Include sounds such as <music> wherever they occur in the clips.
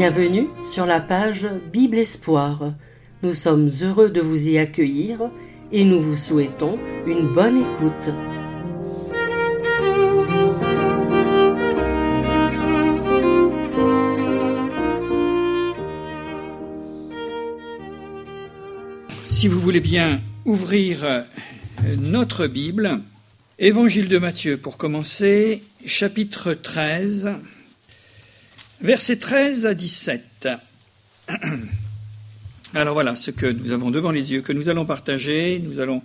Bienvenue sur la page Bible Espoir. Nous sommes heureux de vous y accueillir et nous vous souhaitons une bonne écoute. Si vous voulez bien ouvrir euh, notre Bible, Évangile de Matthieu pour commencer, chapitre 13, versets 13 à 17. <clears throat> Alors voilà ce que nous avons devant les yeux, que nous allons partager. Nous allons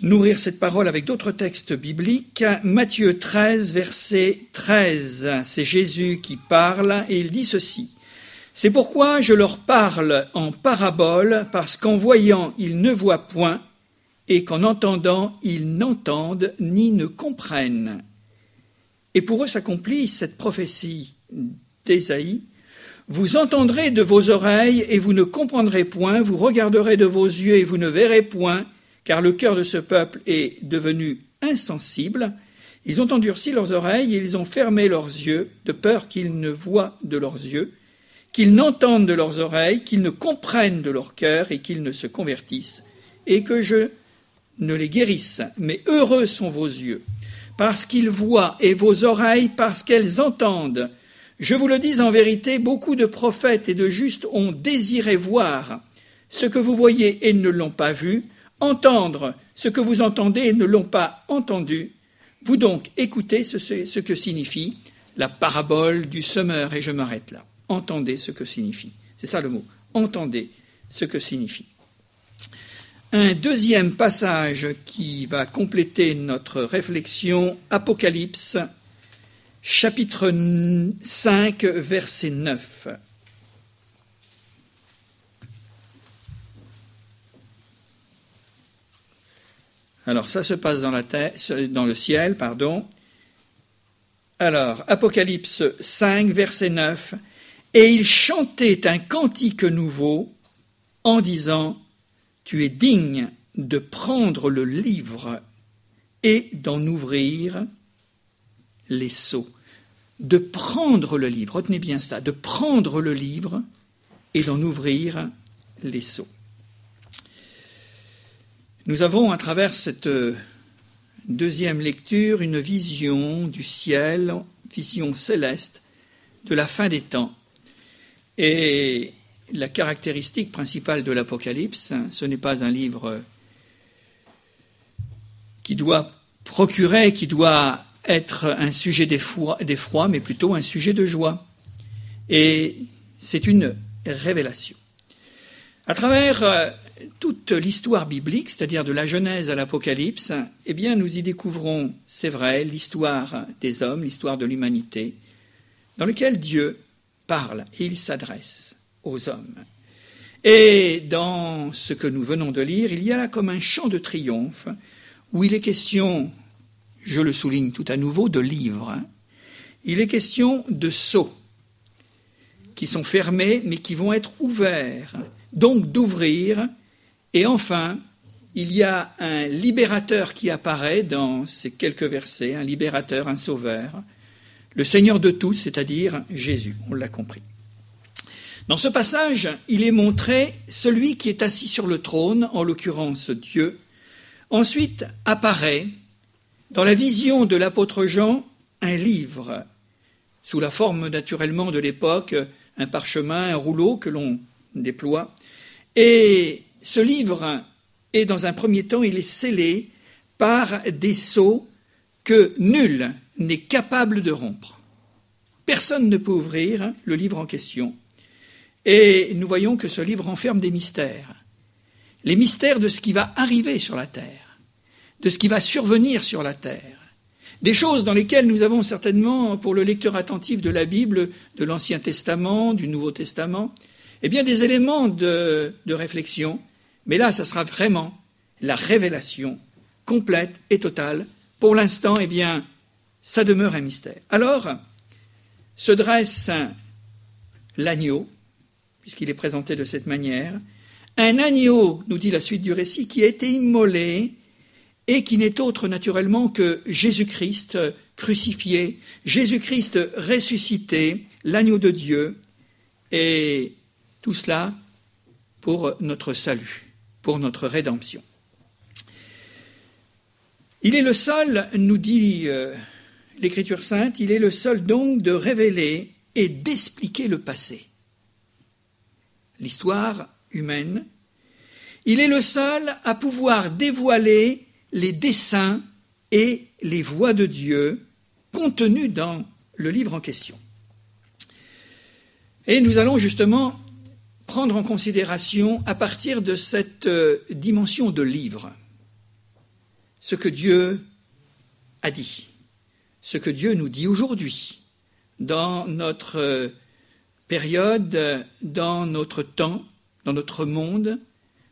nourrir cette parole avec d'autres textes bibliques. Matthieu 13, verset 13. C'est Jésus qui parle et il dit ceci. C'est pourquoi je leur parle en parabole, parce qu'en voyant ils ne voient point, et qu'en entendant ils n'entendent ni ne comprennent. Et pour eux s'accomplit cette prophétie d'Ésaïe. Vous entendrez de vos oreilles et vous ne comprendrez point, vous regarderez de vos yeux et vous ne verrez point, car le cœur de ce peuple est devenu insensible. Ils ont endurci leurs oreilles et ils ont fermé leurs yeux, de peur qu'ils ne voient de leurs yeux, qu'ils n'entendent de leurs oreilles, qu'ils ne comprennent de leur cœur et qu'ils ne se convertissent, et que je ne les guérisse. Mais heureux sont vos yeux parce qu'ils voient, et vos oreilles parce qu'elles entendent. Je vous le dis en vérité, beaucoup de prophètes et de justes ont désiré voir ce que vous voyez et ne l'ont pas vu, entendre ce que vous entendez et ne l'ont pas entendu. Vous donc écoutez ce, que signifie la parabole du semeur, et je m'arrête là. Entendez ce que signifie. C'est ça le mot. Entendez ce que signifie. Un deuxième passage qui va compléter notre réflexion, Apocalypse, chapitre 5, verset 9. Alors ça se passe dans, la dans le ciel, pardon. Alors, Apocalypse 5, verset 9. Et il chantait un cantique nouveau en disant tu es digne de prendre le livre et d'en ouvrir les sceaux. De prendre le livre, retenez bien ça, de prendre le livre et d'en ouvrir les sceaux. Nous avons à travers cette deuxième lecture une vision du ciel, vision céleste de la fin des temps. Et la caractéristique principale de l'Apocalypse, ce n'est pas un livre qui doit procurer, qui doit être un sujet d'effroi, mais plutôt un sujet de joie. Et c'est une révélation. À travers euh, toute l'histoire biblique, c'est-à-dire de la Genèse à l'Apocalypse, eh bien, nous y découvrons, c'est vrai, l'histoire des hommes, l'histoire de l'humanité, dans laquelle Dieu parle et il s'adresse Et dans ce que nous venons de lire, il y a là comme un chant de triomphe où il est question, je le souligne tout à nouveau, de livres. Il est question de sceaux qui sont fermés mais qui vont être ouverts, donc d'ouvrir. Et enfin, il y a un libérateur qui apparaît dans ces quelques versets, un libérateur, un sauveur, le Seigneur de tous, c'est-à-dire Jésus, on l'a compris. Dans ce passage, il est montré celui qui est assis sur le trône, en l'occurrence Dieu. Ensuite apparaît, dans la vision de l'apôtre Jean, un livre, sous la forme naturellement de l'époque, un parchemin, un rouleau que l'on déploie. Et ce livre est, dans un premier temps, il est scellé par des sceaux que nul n'est capable de rompre. Personne ne peut ouvrir le livre en question. Et nous voyons que ce livre renferme des mystères. Les mystères de ce qui va arriver sur la terre, de ce qui va survenir sur la terre. Des choses dans lesquelles nous avons certainement, pour le lecteur attentif de la Bible, de l'Ancien Testament, du Nouveau Testament, eh bien des éléments de, de réflexion. Mais là, ça sera vraiment la révélation complète et totale. Pour l'instant, eh bien, ça demeure un mystère. Alors, se dresse l'agneau, puisqu'il est présenté de cette manière. Un agneau, nous dit la suite du récit, qui a été immolé et qui n'est autre naturellement que Jésus-Christ crucifié, Jésus-Christ ressuscité, l'agneau de Dieu, et tout cela pour notre salut, pour notre rédemption. Il est le seul, nous dit euh, l'Écriture sainte, il est le seul donc de révéler et d'expliquer le passé, l'histoire humaine. Il est le seul à pouvoir dévoiler les desseins et les voies de Dieu contenus dans le livre en question. Et nous allons justement prendre en considération, à partir de cette euh, dimension de livre, ce que Dieu a dit, ce que Dieu nous dit aujourd'hui, dans notre euh, période, dans notre temps, dans notre monde,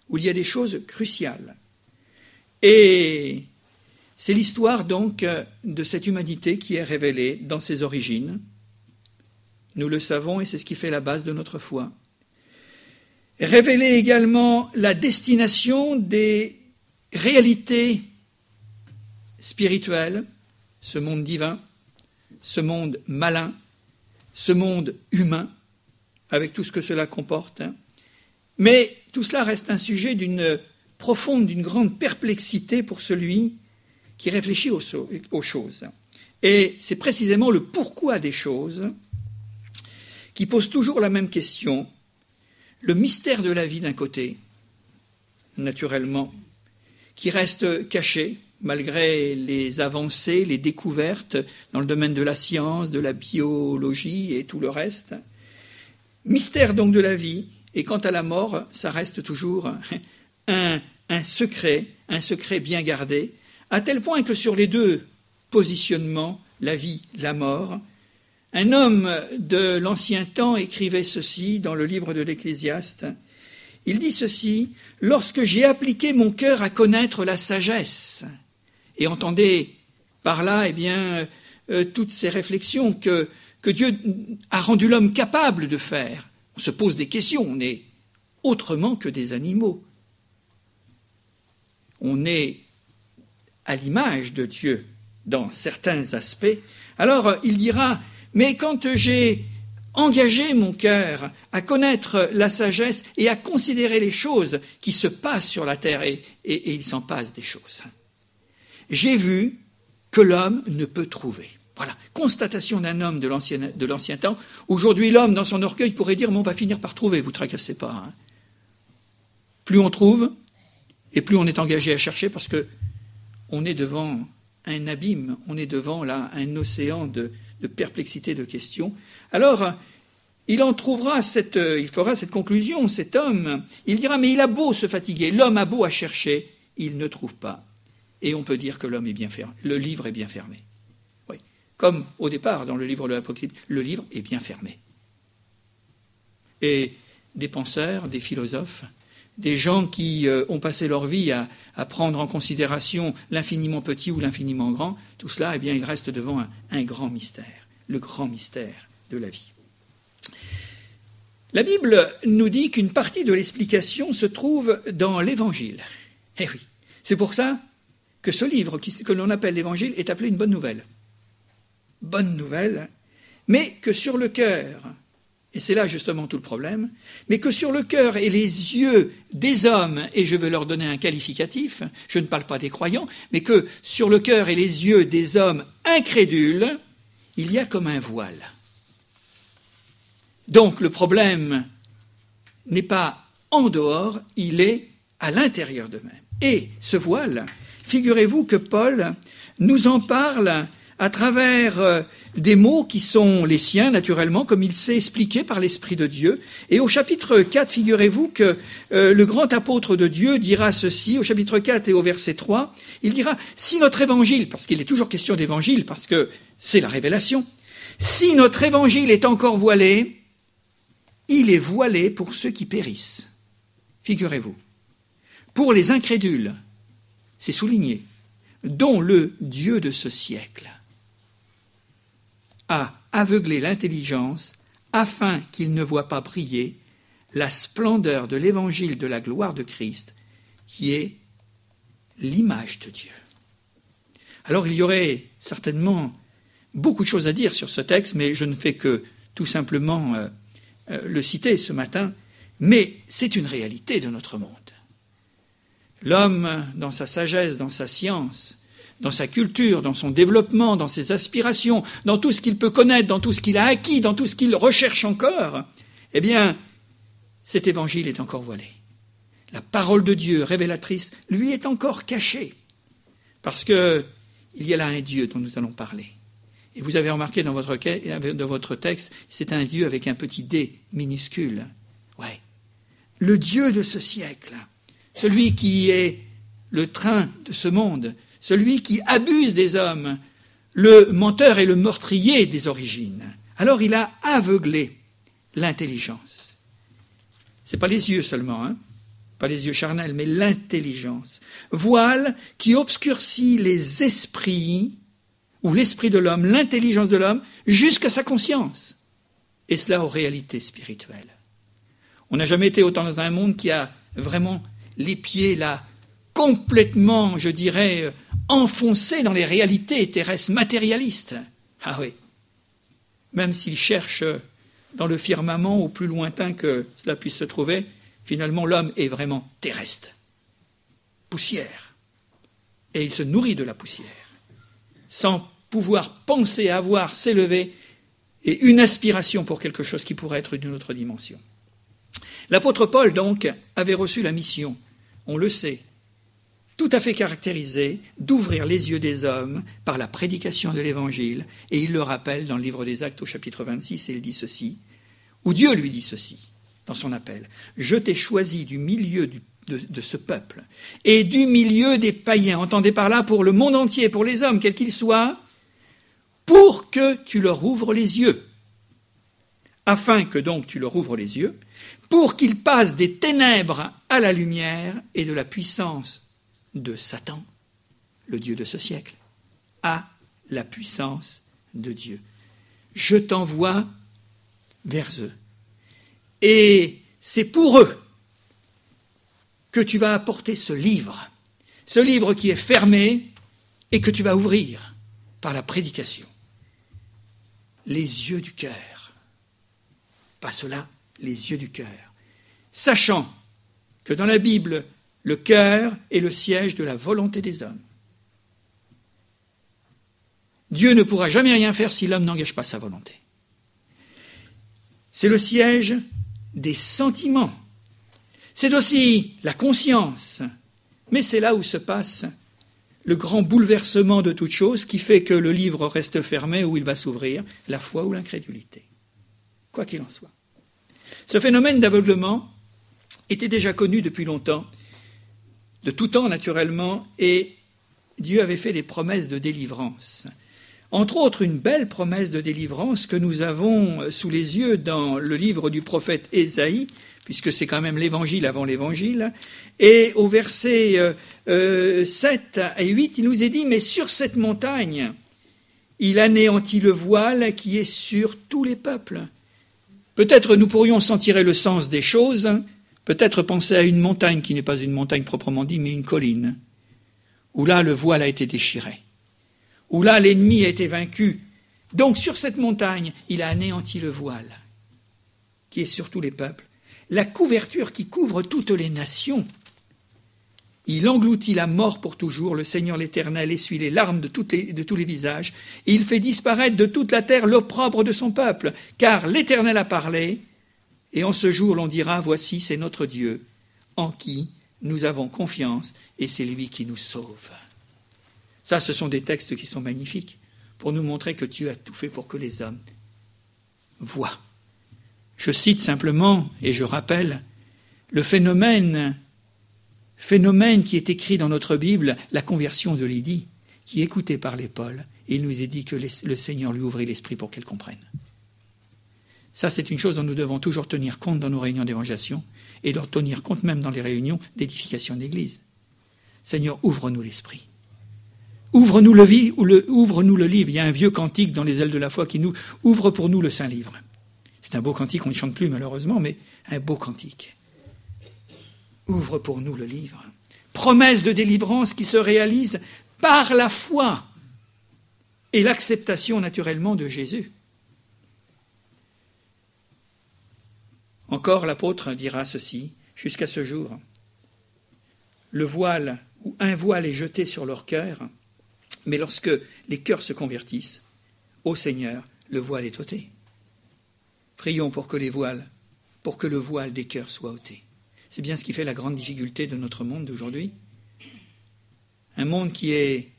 où il y a des choses cruciales. Et c'est l'histoire donc de cette humanité qui est révélée dans ses origines. Nous le savons et c'est ce qui fait la base de notre foi. Révéler également la destination des réalités spirituelles, ce monde divin, ce monde malin, ce monde humain, avec tout ce que cela comporte. Mais tout cela reste un sujet d'une profonde, d'une grande perplexité pour celui qui réfléchit aux, aux choses. Et c'est précisément le pourquoi des choses qui pose toujours la même question. Le mystère de la vie d'un côté, naturellement, qui reste caché malgré les avancées, les découvertes dans le domaine de la science, de la biologie et tout le reste. Mystère donc de la vie, et quant à la mort, ça reste toujours un, secret, un secret bien gardé, à tel point que sur les deux positionnements, la vie, la mort, un homme de l'ancien temps écrivait ceci dans le livre de l'Ecclésiaste. Il dit ceci Lorsque j'ai appliqué mon cœur à connaître la sagesse, et entendez par là, eh bien, euh, toutes ces réflexions que, que Dieu a rendu l'homme capable de faire. On se pose des questions, on est autrement que des animaux. On est à l'image de Dieu dans certains aspects, alors il dira, mais quand j'ai engagé mon cœur à connaître la sagesse et à considérer les choses qui se passent sur la terre, et, et, il s'en passe des choses, j'ai vu que l'homme ne peut trouver. Voilà, constatation d'un homme de l'ancien temps. Aujourd'hui, l'homme, dans son orgueil, pourrait dire, mais on va finir par trouver, vous tracassez pas. Hein. Plus on trouve, et plus on est engagé à chercher, parce que on est devant un abîme, on est devant là un océan de, perplexité de questions. Alors, il en trouvera cette, il fera cette conclusion, cet homme. Il dira, mais il a beau se fatiguer, l'homme a beau à chercher, il ne trouve pas. Et on peut dire que l'homme est bien fermé, le livre est bien fermé. Comme au départ dans le livre de l'Apocalypse, le livre est bien fermé. Et des penseurs, des philosophes, des gens qui euh, ont passé leur vie à, prendre en considération l'infiniment petit ou l'infiniment grand, tout cela, eh bien, il reste devant un, grand mystère, le grand mystère de la vie. La Bible nous dit qu'une partie de l'explication se trouve dans l'Évangile. Eh oui, c'est pour ça que ce livre que l'on appelle l'Évangile est appelé une bonne nouvelle. Bonne nouvelle, mais que sur le cœur et c'est là justement tout le problème, mais que sur le cœur et les yeux des hommes, et je veux leur donner un qualificatif, je ne parle pas des croyants, mais que sur le cœur et les yeux des hommes incrédules, il y a comme un voile. Donc le problème n'est pas en dehors, il est à l'intérieur d'eux-mêmes. Et ce voile, figurez-vous que Paul nous en parle à travers euh, des mots qui sont les siens, naturellement, comme il s'est expliqué par l'Esprit de Dieu. Et au chapitre 4, figurez-vous que euh, le grand apôtre de Dieu dira ceci, au chapitre 4 et au verset 3, il dira, si notre évangile, parce qu'il est toujours question d'évangile, parce que c'est la révélation, si notre évangile est encore voilé, il est voilé pour ceux qui périssent. Figurez-vous. Pour les incrédules, c'est souligné, dont le Dieu de ce siècle a aveuglé l'intelligence afin qu'il ne voit pas briller la splendeur de l'évangile de la gloire de Christ, qui est l'image de Dieu. Alors il y aurait certainement beaucoup de choses à dire sur ce texte, mais je ne fais que tout simplement euh, euh, le citer ce matin. Mais c'est une réalité de notre monde. L'homme, dans sa sagesse, dans sa science, dans sa culture, dans son développement, dans ses aspirations, dans tout ce qu'il peut connaître, dans tout ce qu'il a acquis, dans tout ce qu'il recherche encore, eh bien, cet évangile est encore voilé. La parole de Dieu révélatrice lui est encore cachée. Parce que il y a là un Dieu dont nous allons parler. Et vous avez remarqué dans votre, dans votre texte, c'est un Dieu avec un petit d minuscule. Ouais. Le Dieu de ce siècle, celui qui est le train de ce monde, celui qui abuse des hommes, le menteur et le meurtrier des origines. Alors il a aveuglé l'intelligence. Ce n'est pas les yeux seulement, hein pas les yeux charnels, mais l'intelligence. Voile qui obscurcit les esprits, ou l'esprit de l'homme, l'intelligence de l'homme, jusqu'à sa conscience. Et cela aux réalités spirituelles. On n'a jamais été autant dans un monde qui a vraiment les pieds là, complètement, je dirais, enfoncé dans les réalités terrestres matérialistes. Ah oui. Même s'il cherche dans le firmament au plus lointain que cela puisse se trouver, finalement l'homme est vraiment terrestre. Poussière. Et il se nourrit de la poussière. Sans pouvoir penser avoir, s'élever, et une aspiration pour quelque chose qui pourrait être d'une autre dimension. L'apôtre Paul, donc, avait reçu la mission, on le sait, tout à fait caractérisé d'ouvrir les yeux des hommes par la prédication de l'Évangile, et il le rappelle dans le livre des Actes au chapitre 26, et il dit ceci, ou Dieu lui dit ceci dans son appel, Je t'ai choisi du milieu de, de, ce peuple, et du milieu des païens, entendez par là pour le monde entier, pour les hommes, quels qu'ils soient, pour que tu leur ouvres les yeux, afin que donc tu leur ouvres les yeux, pour qu'ils passent des ténèbres à la lumière et de la puissance de Satan, le Dieu de ce siècle, à la puissance de Dieu. Je t'envoie vers eux. Et c'est pour eux que tu vas apporter ce livre, ce livre qui est fermé et que tu vas ouvrir par la prédication. Les yeux du cœur. Pas cela, les yeux du cœur. Sachant que dans la Bible, le cœur est le siège de la volonté des hommes. Dieu ne pourra jamais rien faire si l'homme n'engage pas sa volonté. C'est le siège des sentiments. C'est aussi la conscience. Mais c'est là où se passe le grand bouleversement de toute chose qui fait que le livre reste fermé ou il va s'ouvrir, la foi ou l'incrédulité. Quoi qu'il en soit. Ce phénomène d'aveuglement était déjà connu depuis longtemps de tout temps naturellement, et Dieu avait fait des promesses de délivrance. Entre autres, une belle promesse de délivrance que nous avons sous les yeux dans le livre du prophète Ésaïe, puisque c'est quand même l'évangile avant l'évangile. Et au verset 7 euh, et 8, il nous est dit, mais sur cette montagne, il anéantit le voile qui est sur tous les peuples. Peut-être nous pourrions s'en tirer le sens des choses, Peut-être penser à une montagne qui n'est pas une montagne proprement dit, mais une colline, où là le voile a été déchiré, où là l'ennemi a été vaincu. Donc sur cette montagne, il a anéanti le voile, qui est sur tous les peuples, la couverture qui couvre toutes les nations. Il engloutit la mort pour toujours, le Seigneur l'Éternel essuie les larmes de, de tous les visages, et il fait disparaître de toute la terre l'opprobre de son peuple, car l'Éternel a parlé, et en ce jour, l'on dira, voici, c'est notre Dieu, en qui nous avons confiance, et c'est lui qui nous sauve. Ça, ce sont des textes qui sont magnifiques, pour nous montrer que Dieu a tout fait pour que les hommes voient. Je cite simplement, et je rappelle, le phénomène, phénomène qui est écrit dans notre Bible, la conversion de Lydie, qui écoutée par les Paul, et il nous est dit que le Seigneur lui ouvrit l'esprit pour qu'elle comprenne. Ça, c'est une chose dont nous devons toujours tenir compte dans nos réunions d'évangélisation et leur tenir compte même dans les réunions d'édification d'église. Seigneur, ouvre-nous l'esprit. Ouvre-nous le, ouvre-nous le livre. Il y a un vieux cantique dans les ailes de la foi qui nous ouvre pour nous le Saint Livre. C'est un beau cantique, on ne chante plus malheureusement, mais un beau cantique. Ouvre pour nous le livre. Promesse de délivrance qui se réalise par la foi. et l'acceptation naturellement de Jésus. Encore l'apôtre dira ceci jusqu'à ce jour. Le voile ou un voile est jeté sur leur cœur, mais lorsque les cœurs se convertissent, au Seigneur, le voile est ôté. Prions pour que les voiles, pour que le voile des cœurs soit ôté. C'est bien ce qui fait la grande difficulté de notre monde d'aujourd'hui. Un monde qui est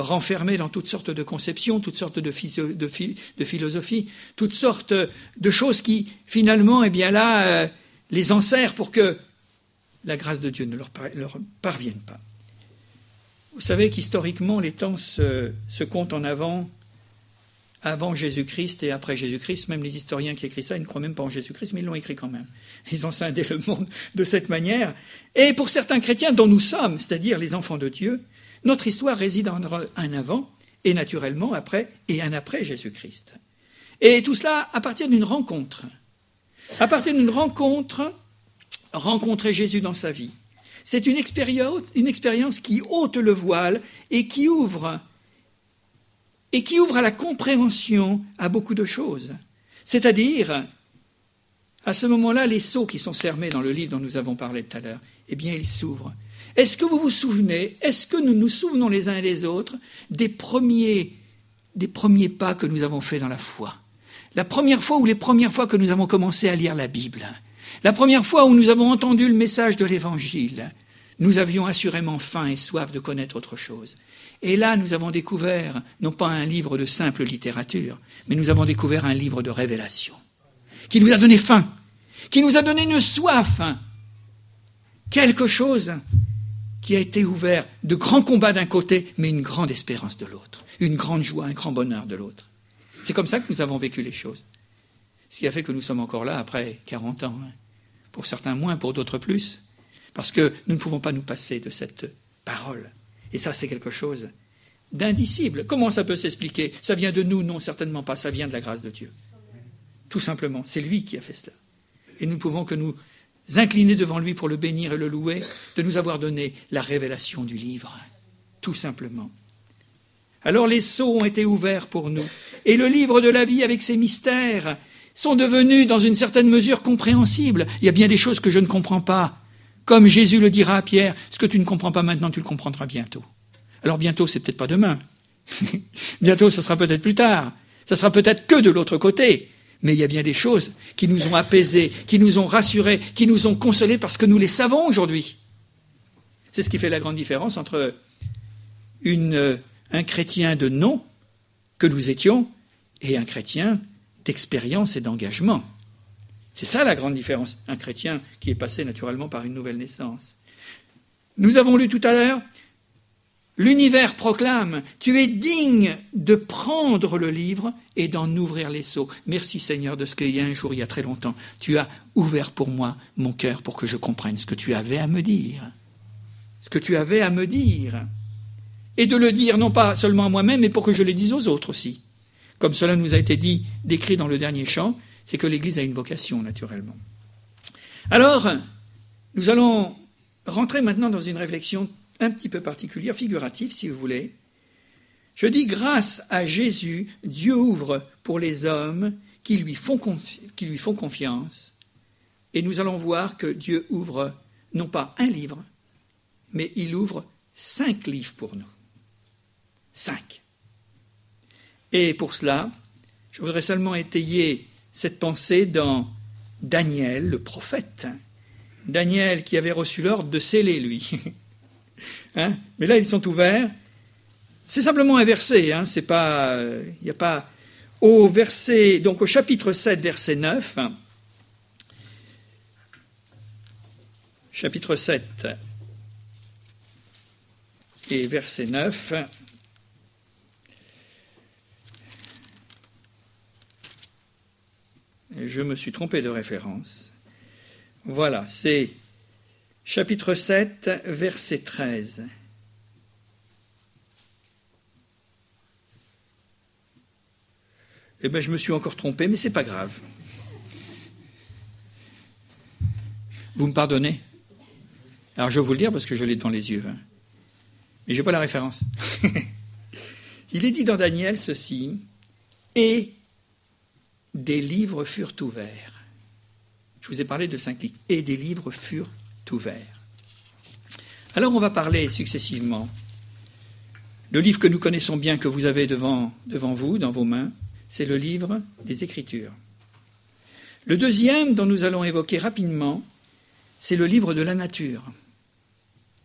renfermé dans toutes sortes de conceptions, toutes sortes de, philosophies, toutes sortes de choses qui, finalement, eh bien là, euh, les enserrent pour que la grâce de Dieu ne leur, parvienne pas. Vous savez qu'historiquement, les temps se, se comptent en avant avant Jésus-Christ et après Jésus-Christ. Même les historiens qui écrivent ça, ils ne croient même pas en Jésus-Christ, mais ils l'ont écrit quand même. Ils ont scindé le monde de cette manière. Et pour certains chrétiens dont nous sommes, c'est-à-dire les enfants de Dieu, notre histoire réside en un avant et naturellement après et un après Jésus-Christ. Et tout cela à partir d'une rencontre. À partir d'une rencontre, rencontrer Jésus dans sa vie. C'est une expérience, qui ôte le voile et qui ouvre et qui ouvre à la compréhension à beaucoup de choses. C'est-à-dire, à ce moment-là, les sceaux qui sont fermés dans le livre dont nous avons parlé tout à l'heure, eh bien, ils s'ouvrent. Est-ce que vous vous souvenez, est-ce que nous nous souvenons les uns et les autres des premiers, des premiers pas que nous avons faits dans la foi? La première fois ou les premières fois que nous avons commencé à lire la Bible? La première fois où nous avons entendu le message de l'Évangile? Nous avions assurément faim et soif de connaître autre chose. Et là, nous avons découvert, non pas un livre de simple littérature, mais nous avons découvert un livre de révélation, qui nous a donné faim, qui nous a donné une soif, quelque chose qui a été ouvert de grands combats d'un côté, mais une grande espérance de l'autre, une grande joie, un grand bonheur de l'autre. C'est comme ça que nous avons vécu les choses. Ce qui a fait que nous sommes encore là après 40 ans. Hein. Pour certains moins, pour d'autres plus. Parce que nous ne pouvons pas nous passer de cette parole. Et ça, c'est quelque chose d'indicible. Comment ça peut s'expliquer? Ça vient de nous? Non, certainement pas. Ça vient de la grâce de Dieu. Tout simplement. C'est lui qui a fait cela. Et nous ne pouvons que nous incliner devant lui pour le bénir et le louer, de nous avoir donné la révélation du livre. Tout simplement. Alors les sceaux ont été ouverts pour nous. Et le livre de la vie avec ses mystères sont devenus dans une certaine mesure compréhensibles. Il y a bien des choses que je ne comprends pas. Comme Jésus le dira à Pierre, ce que tu ne comprends pas maintenant, tu le comprendras bientôt. Alors bientôt, c'est peut-être pas demain. <laughs> bientôt, ce sera peut-être plus tard. Ça sera peut-être que de l'autre côté. Mais il y a bien des choses qui nous ont apaisés, qui nous ont rassurés, qui nous ont consolés parce que nous les savons aujourd'hui. C'est ce qui fait la grande différence entre une, un chrétien de nom que nous étions et un chrétien d'expérience et d'engagement. C'est ça la grande différence. Un chrétien qui est passé naturellement par une nouvelle naissance. Nous avons lu tout à l'heure, l'univers proclame, tu es digne de prendre le livre et d'en ouvrir les seaux. Merci Seigneur de ce qu'il y a un jour, il y a très longtemps, tu as ouvert pour moi mon cœur pour que je comprenne ce que tu avais à me dire. Ce que tu avais à me dire. Et de le dire non pas seulement à moi-même, mais pour que je le dise aux autres aussi. Comme cela nous a été dit, décrit dans le dernier chant, c'est que l'Église a une vocation, naturellement. Alors, nous allons rentrer maintenant dans une réflexion un petit peu particulière, figurative, si vous voulez. Je dis, grâce à Jésus, Dieu ouvre pour les hommes qui lui font, qui lui font confiance. Et nous allons voir que Dieu ouvre non pas un livre, mais il ouvre cinq livres pour nous. Cinq. Et pour cela, je voudrais seulement étayer cette pensée dans Daniel, le prophète. Daniel qui avait reçu l'ordre de sceller, lui. <laughs> Hein Mais là, ils sont ouverts. C'est simplement un verset, hein pas, il n'y a pas au verset, donc au chapitre 7, verset 9. Chapitre 7 et verset 9. je me suis trompé de référence. Voilà, c'est chapitre 7, verset 13. Eh bien, je me suis encore trompé, mais ce n'est pas grave. Vous me pardonnez? Alors, je vais vous le dire parce que je l'ai devant les yeux. Hein. Mais je n'ai pas la référence. <laughs> Il est dit dans Daniel ceci, et des livres furent ouverts. Je vous ai parlé de cinq livres, et des livres furent ouverts. Alors on va parler successivement. Le livre que nous connaissons bien, que vous avez devant, vous, dans vos mains, c'est le livre des Écritures. Le deuxième dont nous allons évoquer rapidement, c'est le livre de la nature,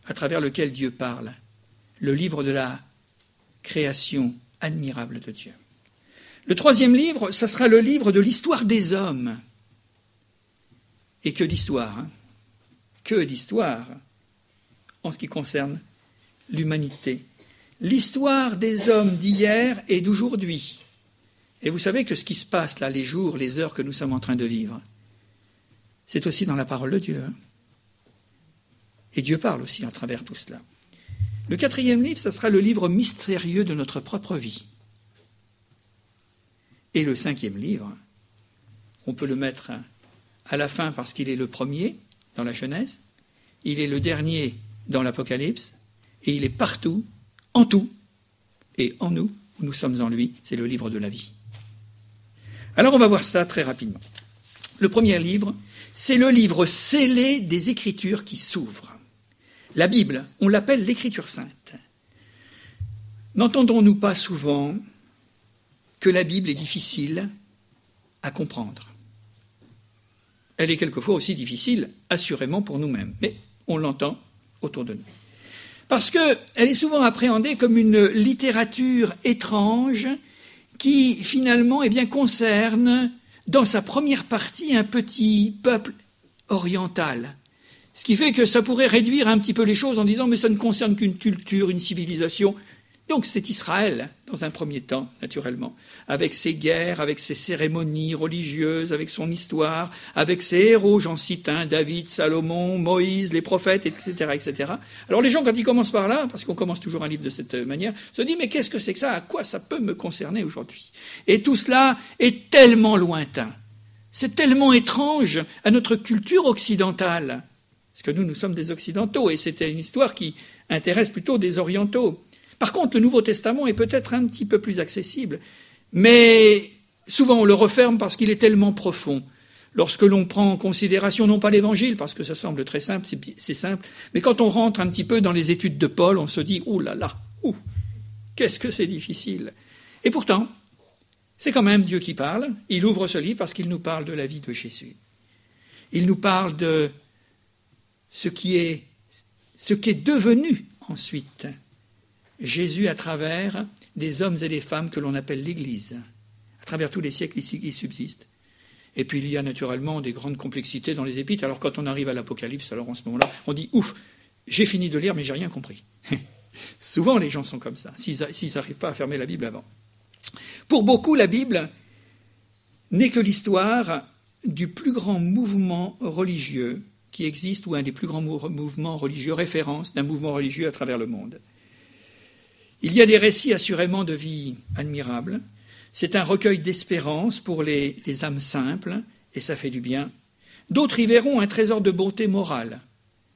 à travers lequel Dieu parle, le livre de la création admirable de Dieu. Le troisième livre, ça sera le livre de l'histoire des hommes. Et que d'histoire, hein que d'histoire en ce qui concerne l'humanité. L'histoire des hommes d'hier et d'aujourd'hui. Et vous savez que ce qui se passe là, les jours, les heures que nous sommes en train de vivre, c'est aussi dans la parole de Dieu. Hein. et Dieu parle aussi à travers tout cela. Le quatrième livre, ce sera le livre mystérieux de notre propre vie. Et le cinquième livre, on peut le mettre à la fin parce qu'il est le premier dans la Genèse, il est le dernier dans l'Apocalypse, et il est partout, en tout, et en nous, où nous sommes en lui, c'est le livre de la vie. Alors on va voir ça très rapidement. Le premier livre, c'est le livre scellé des Écritures qui s'ouvre. La Bible, on l'appelle l'Écriture sainte. N'entendons-nous pas souvent que la Bible est difficile à comprendre? Elle est quelquefois aussi difficile, assurément, pour nous-mêmes, mais on l'entend autour de nous. Parce qu'elle est souvent appréhendée comme une littérature étrange qui finalement eh bien, concerne dans sa première partie un petit peuple oriental. Ce qui fait que ça pourrait réduire un petit peu les choses en disant mais ça ne concerne qu'une culture, une civilisation. Donc c'est Israël, dans un premier temps, naturellement, avec ses guerres, avec ses cérémonies religieuses, avec son histoire, avec ses héros, j'en cite un, David, Salomon, Moïse, les prophètes, etc., etc. Alors les gens, quand ils commencent par là, parce qu'on commence toujours un livre de cette manière, se disent, mais qu'est-ce que c'est que ça? À quoi ça peut me concerner aujourd'hui? Et tout cela est tellement lointain. C'est tellement étrange à notre culture occidentale. Parce que nous, nous sommes des occidentaux, et c'était une histoire qui intéresse plutôt des orientaux. Par contre, le Nouveau Testament est peut-être un petit peu plus accessible, mais souvent on le referme parce qu'il est tellement profond. Lorsque l'on prend en considération non pas l'évangile, parce que ça semble très simple, c'est simple, mais quand on rentre un petit peu dans les études de Paul, on se dit, ouh là là, ouh, qu'est-ce que c'est difficile. Et pourtant, c'est quand même Dieu qui parle. Il ouvre ce livre parce qu'il nous parle de la vie de Jésus. Il nous parle de ce qui est, ce qui est devenu ensuite Jésus à travers des hommes et des femmes que l'on appelle l'Église, à travers tous les siècles ici qui subsistent. Et puis il y a naturellement des grandes complexités dans les épîtres. Alors quand on arrive à l'Apocalypse, alors en ce moment-là, on dit ouf, j'ai fini de lire, mais j'ai rien compris. <laughs> Souvent les gens sont comme ça, s'ils n'arrivent pas à fermer la Bible avant. Pour beaucoup, la Bible n'est que l'histoire du plus grand mouvement religieux qui existe, ou un des plus grands mouvements religieux, référence d'un mouvement religieux à travers le monde. Il y a des récits assurément de vie admirables. C'est un recueil d'espérance pour les, âmes simples, et ça fait du bien. D'autres y verront un trésor de bonté morale.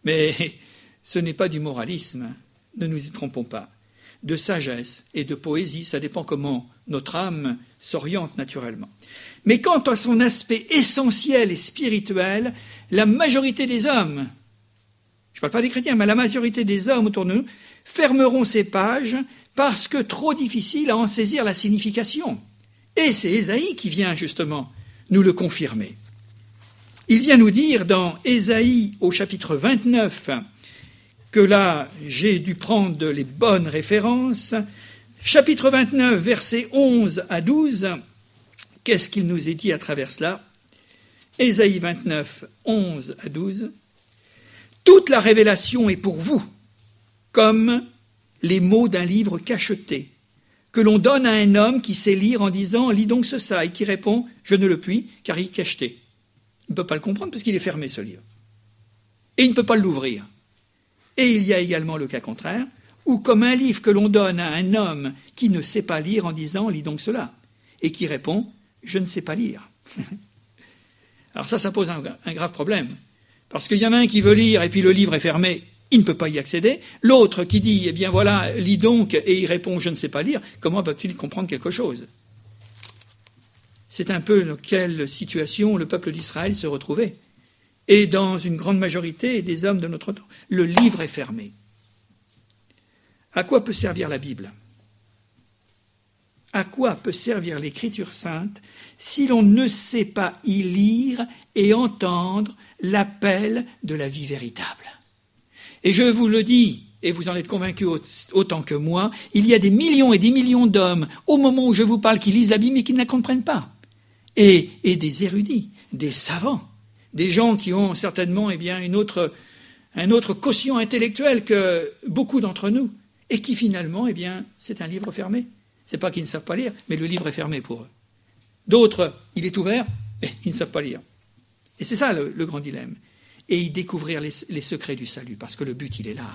Mais <laughs> ce n'est pas du moralisme, ne nous y trompons pas. De sagesse et de poésie, ça dépend comment notre âme s'oriente naturellement. Mais quant à son aspect essentiel et spirituel, la majorité des hommes, je ne parle pas des chrétiens, mais la majorité des hommes autour de nous, fermeront ces pages parce que trop difficile à en saisir la signification. Et c'est Ésaïe qui vient justement nous le confirmer. Il vient nous dire dans Ésaïe au chapitre 29 que là j'ai dû prendre les bonnes références. Chapitre 29, versets 11 à 12, qu'est-ce qu'il nous est dit à travers cela? Ésaïe 29, 11 à 12. Toute la révélation est pour vous, comme les mots d'un livre cacheté, que l'on donne à un homme qui sait lire en disant Lis donc ce ça, et qui répond Je ne le puis, car il est cacheté. Il ne peut pas le comprendre parce qu'il est fermé, ce livre. Et il ne peut pas l'ouvrir. Et il y a également le cas contraire, ou comme un livre que l'on donne à un homme qui ne sait pas lire en disant Lis donc cela, et qui répond Je ne sais pas lire. <laughs> Alors ça, ça pose un, un grave problème. Parce qu'il y en a un qui veut lire et puis le livre est fermé. il ne peut pas y accéder. L'autre qui dit, eh bien voilà, lis donc, et il répond, je ne sais pas lire, comment va-t-il comprendre quelque chose? C'est un peu dans quelle situation le peuple d'Israël se retrouvait. Et dans une grande majorité des hommes de notre temps, le livre est fermé. À quoi peut servir la Bible? À quoi peut servir l'Écriture sainte si l'on ne sait pas y lire et entendre l'appel de la vie véritable Et je vous le dis, et vous en êtes convaincus autant que moi, il y a des millions et des millions d'hommes, au moment où je vous parle, qui lisent la Bible mais qui ne la comprennent pas. Et, et des érudits, des savants, des gens qui ont certainement eh bien, autre, un autre quotient intellectuel que beaucoup d'entre nous, et qui finalement, eh bien, c'est un livre fermé. C'est pas qu'ils ne savent pas lire, mais le livre est fermé pour eux. D'autres, il est ouvert, mais ils ne savent pas lire. Et c'est ça le, grand dilemme. Et y découvrir les, secrets du salut, parce que le but, il est là.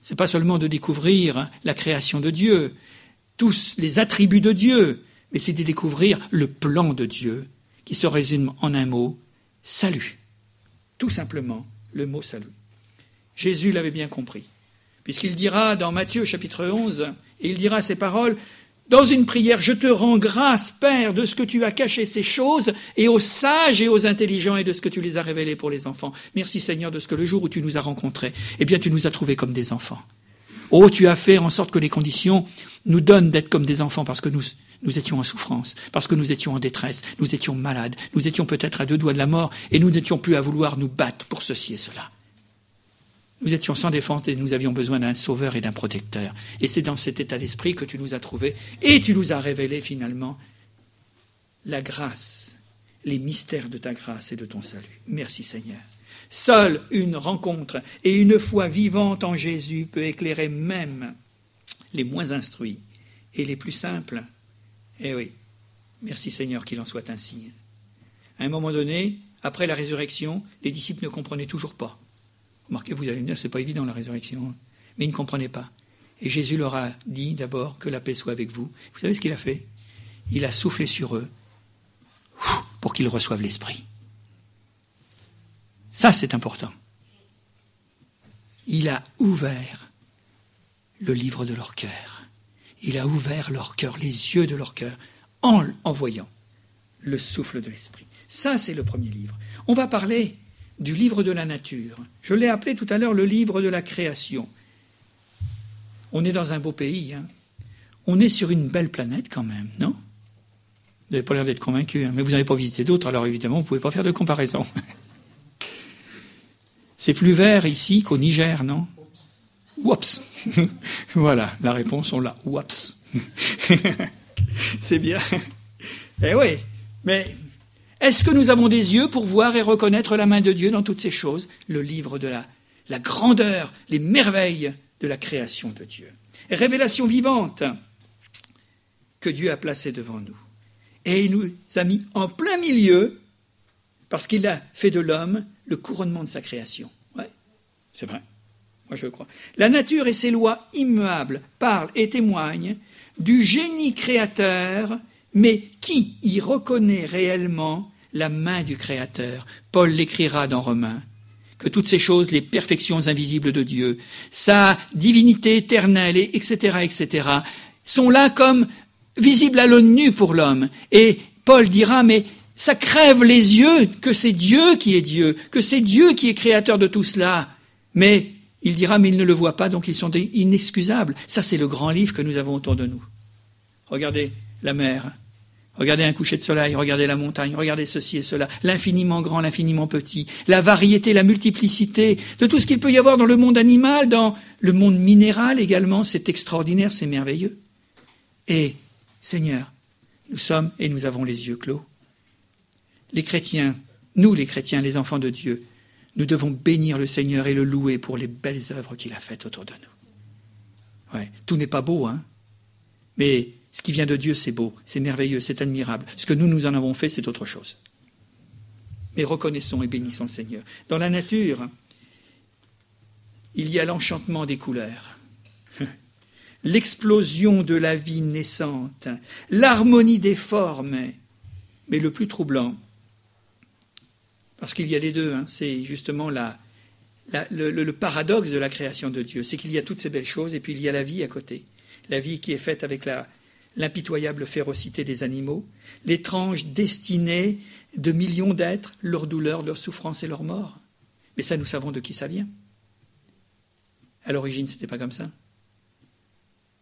C'est pas seulement de découvrir la création de Dieu, tous les attributs de Dieu, mais c'est de découvrir le plan de Dieu, qui se résume en un mot, salut. Tout simplement, le mot salut. Jésus l'avait bien compris puisqu'il dira dans Matthieu chapitre 11, et il dira ces paroles, dans une prière, je te rends grâce, Père, de ce que tu as caché ces choses, et aux sages et aux intelligents, et de ce que tu les as révélées pour les enfants. Merci Seigneur de ce que le jour où tu nous as rencontrés, eh bien tu nous as trouvés comme des enfants. Oh, tu as fait en sorte que les conditions nous donnent d'être comme des enfants parce que nous, nous étions en souffrance, parce que nous étions en détresse, nous étions malades, nous étions peut-être à deux doigts de la mort, et nous n'étions plus à vouloir nous battre pour ceci et cela. Nous étions sans défense et nous avions besoin d'un sauveur et d'un protecteur. Et c'est dans cet état d'esprit que tu nous as trouvés et tu nous as révélé finalement la grâce, les mystères de ta grâce et de ton salut. Merci Seigneur. Seule une rencontre et une foi vivante en Jésus peut éclairer même les moins instruits et les plus simples. Eh oui, merci Seigneur qu'il en soit ainsi. À un moment donné, après la résurrection, les disciples ne comprenaient toujours pas. Remarquez, vous allez me dire, c'est pas évident la résurrection. Mais ils ne comprenaient pas. Et Jésus leur a dit d'abord que la paix soit avec vous. Vous savez ce qu'il a fait? Il a soufflé sur eux pour qu'ils reçoivent l'Esprit. Ça, c'est important. Il a ouvert le livre de leur cœur. Il a ouvert leur cœur, les yeux de leur cœur, en voyant le souffle de l'Esprit. Ça, c'est le premier livre. On va parler du livre de la nature. Je l'ai appelé tout à l'heure le livre de la création. On est dans un beau pays. Hein. On est sur une belle planète quand même, non? Vous n'avez pas l'air d'être convaincu, hein. mais vous n'avez pas visité d'autres, alors évidemment, vous ne pouvez pas faire de comparaison. <laughs> C'est plus vert ici qu'au Niger, non? Oups <laughs> Voilà, la réponse, on l'a. Oups <laughs> C'est bien. Eh oui, mais est-ce que nous avons des yeux pour voir et reconnaître la main de Dieu dans toutes ces choses? Le livre de la, grandeur, les merveilles de la création de Dieu. Révélation vivante que Dieu a placée devant nous. Et il nous a mis en plein milieu, parce qu'il a fait de l'homme le couronnement de sa création. C'est vrai. Moi, je le crois. La nature et ses lois immuables parlent et témoignent du génie créateur mais qui y reconnaît réellement la main du Créateur Paul l'écrira dans Romains que toutes ces choses, les perfections invisibles de Dieu, sa divinité éternelle, etc., etc., sont là comme visibles à l'œil nu pour l'homme. Et Paul dira, mais ça crève les yeux que c'est Dieu qui est Dieu, que c'est Dieu qui est créateur de tout cela. Mais il dira, mais ils ne le voient pas, donc ils sont inexcusables. Ça, c'est le grand livre que nous avons autour de nous. Regardez, la mer. Regardez un coucher de soleil, regardez la montagne, regardez ceci et cela, l'infiniment grand, l'infiniment petit, la variété, la multiplicité de tout ce qu'il peut y avoir dans le monde animal, dans le monde minéral également, c'est extraordinaire, c'est merveilleux. Et, Seigneur, nous sommes et nous avons les yeux clos. Les chrétiens, nous les chrétiens, les enfants de Dieu, nous devons bénir le Seigneur et le louer pour les belles œuvres qu'il a faites autour de nous. Ouais, tout n'est pas beau, hein, mais ce qui vient de Dieu, c'est beau, c'est merveilleux, c'est admirable. Ce que nous, nous en avons fait, c'est autre chose. Mais reconnaissons et bénissons le Seigneur. Dans la nature, il y a l'enchantement des couleurs, <laughs> l'explosion de la vie naissante, l'harmonie des formes, mais le plus troublant, parce qu'il y a les deux, hein, c'est justement la, le, paradoxe de la création de Dieu. C'est qu'il y a toutes ces belles choses et puis il y a la vie à côté. La vie qui est faite avec l'impitoyable férocité des animaux, l'étrange destinée de millions d'êtres, leur douleur, leur souffrance et leur mort. Mais ça, nous savons de qui ça vient. À l'origine, ce n'était pas comme ça.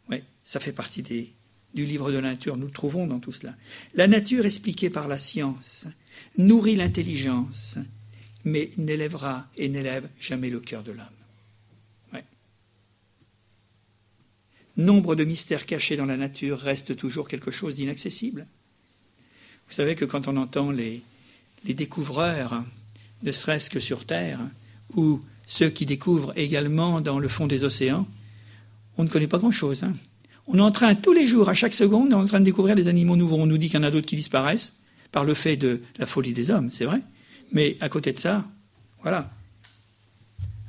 Oui, ça fait partie du livre de la nature. Nous le trouvons dans tout cela. La nature expliquée par la science nourrit l'intelligence, mais n'élèvera et n'élève jamais le cœur de l'homme. Nombre de mystères cachés dans la nature restent toujours quelque chose d'inaccessible. Vous savez que quand on entend les, découvreurs, ne serait-ce que sur Terre, ou ceux qui découvrent également dans le fond des océans, on ne connaît pas grand-chose. Hein. On est en train, tous les jours, à chaque seconde, on en train de découvrir des animaux nouveaux. On nous dit qu'il y en a d'autres qui disparaissent par le fait de la folie des hommes, c'est vrai. Mais à côté de ça, voilà.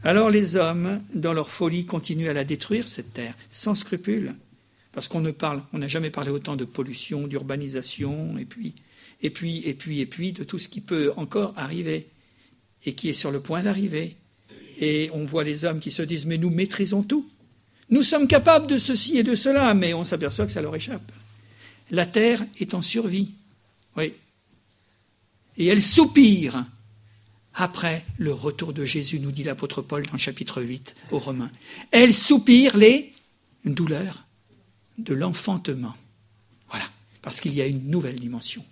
Alors les hommes, dans leur folie, continuent à la détruire, cette terre, sans scrupule. Parce qu'on ne parle, on n'a jamais parlé autant de pollution, d'urbanisation, et puis, et puis, et puis, et puis, de tout ce qui peut encore arriver, et qui est sur le point d'arriver. Et on voit les hommes qui se disent, mais nous maîtrisons tout. Nous sommes capables de ceci et de cela, mais on s'aperçoit que ça leur échappe. La terre est en survie. Oui. Et elle soupire après le retour de Jésus, nous dit l'apôtre Paul dans le chapitre 8 aux Romains. Elle soupire les douleurs de l'enfantement. Voilà, parce qu'il y a une nouvelle dimension.